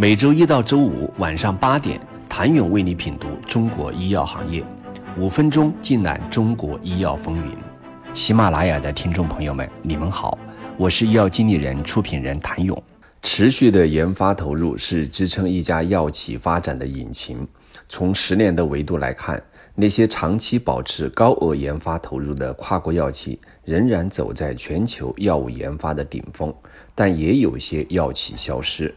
每周一到周五晚上八点，谭勇为你品读中国医药行业，五分钟尽览中国医药风云。喜马拉雅的听众朋友们，你们好，我是医药经理人、出品人谭勇。持续的研发投入是支撑一家药企发展的引擎。从十年的维度来看，那些长期保持高额研发投入的跨国药企仍然走在全球药物研发的顶峰，但也有些药企消失。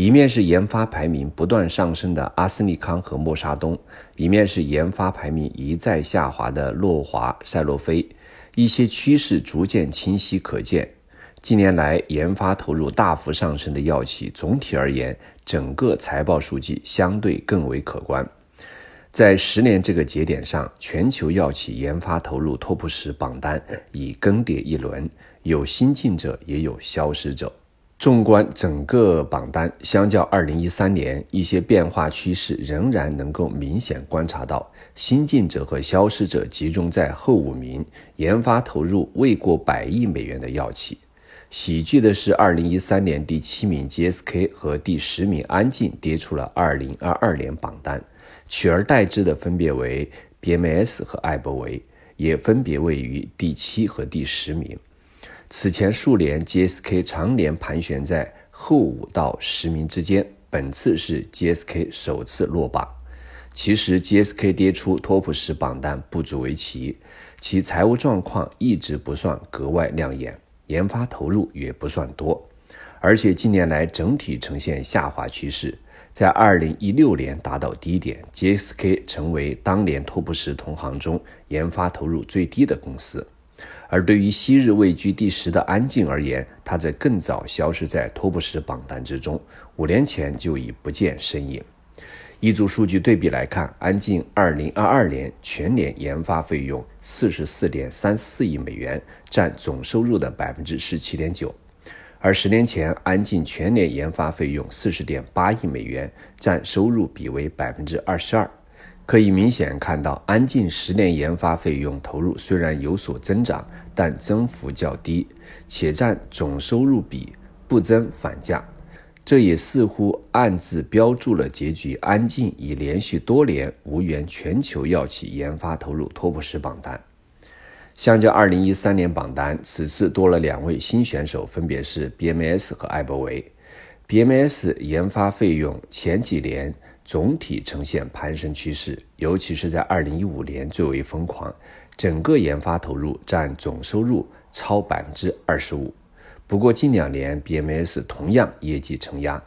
一面是研发排名不断上升的阿斯利康和默沙东，一面是研发排名一再下滑的诺华、赛诺菲，一些趋势逐渐清晰可见。近年来，研发投入大幅上升的药企，总体而言，整个财报数据相对更为可观。在十年这个节点上，全球药企研发投入 TOP 十榜单已更迭一轮，有新进者，也有消失者。纵观整个榜单，相较二零一三年，一些变化趋势仍然能够明显观察到，新进者和消失者集中在后五名，研发投入未过百亿美元的药企。喜剧的是，二零一三年第七名 GSK 和第十名安进跌出了二零二二年榜单，取而代之的分别为 BMS 和艾伯维，也分别位于第七和第十名。此前数年，GSK 常年盘旋在后五到十名之间，本次是 GSK 首次落榜。其实，GSK 跌出 TOP 十榜单不足为奇，其财务状况一直不算格外亮眼。研发投入也不算多，而且近年来整体呈现下滑趋势，在二零一六年达到低点，GSK 成为当年 TOP 十同行中研发投入最低的公司。而对于昔日位居第十的安进而言，它在更早消失在托布什榜单之中，五年前就已不见身影。一组数据对比来看，安进二零二二年全年研发费用四十四点三四亿美元，占总收入的百分之十七点九；而十年前，安进全年研发费用四十点八亿美元，占收入比为百分之二十二。可以明显看到，安进十年研发费用投入虽然有所增长，但增幅较低，且占总收入比不增反降。这也似乎暗自标注了结局。安进已连续多年无缘全球药企研发投入 TOP 十榜单。相较2013年榜单，此次多了两位新选手，分别是 BMS 和艾伯维。BMS 研发费用前几年总体呈现攀升趋势，尤其是在二零一五年最为疯狂，整个研发投入占总收入超百分之二十五。不过近两年，BMS 同样业绩承压，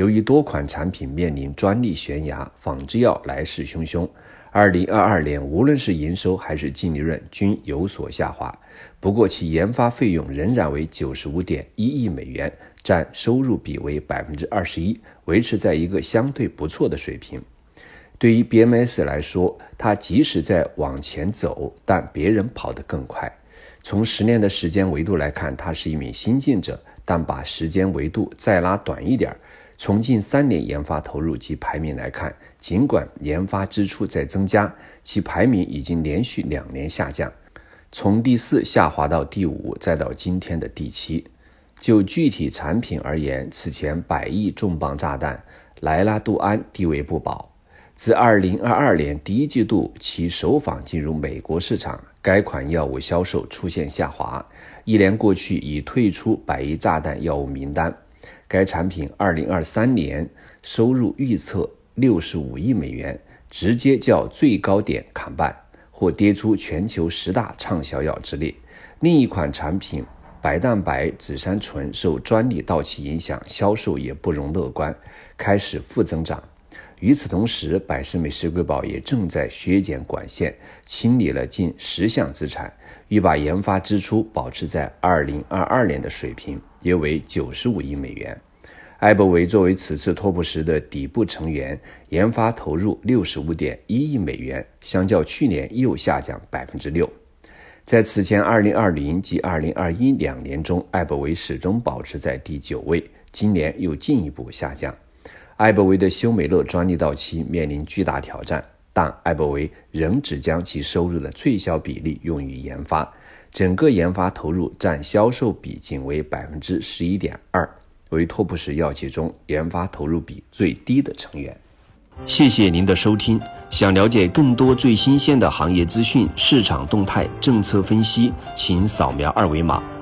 由于多款产品面临专利悬崖，仿制药来势汹汹。2022年，无论是营收还是净利润均有所下滑。不过其研发费用仍然为95.1亿美元，占收入比为21%，维持在一个相对不错的水平。对于 BMS 来说，它即使在往前走，但别人跑得更快。从十年的时间维度来看，他是一名新进者，但把时间维度再拉短一点，从近三年研发投入及排名来看，尽管研发支出在增加，其排名已经连续两年下降，从第四下滑到第五，再到今天的第七。就具体产品而言，此前百亿重磅炸弹莱拉杜安地位不保，自二零二二年第一季度其首访进入美国市场。该款药物销售出现下滑，一年过去已退出百亿炸弹药物名单。该产品二零二三年收入预测六十五亿美元，直接较最高点砍半，或跌出全球十大畅销药之列。另一款产品白蛋白紫杉醇受专利到期影响，销售也不容乐观，开始负增长。与此同时，百事美石瑰宝也正在削减管线，清理了近十项资产，欲把研发支出保持在二零二二年的水平，约为九十五亿美元。艾伯维作为此次托普什的底部成员，研发投入六十五点一亿美元，相较去年又下降百分之六。在此前二零二零及二零二一两年中，艾伯维始终保持在第九位，今年又进一步下降。艾伯维的休美乐专利到期，面临巨大挑战，但艾伯维仍只将其收入的最小比例用于研发，整个研发投入占销售比仅为百分之十一点二。为托普士药企中研发投入比最低的成员。谢谢您的收听。想了解更多最新鲜的行业资讯、市场动态、政策分析，请扫描二维码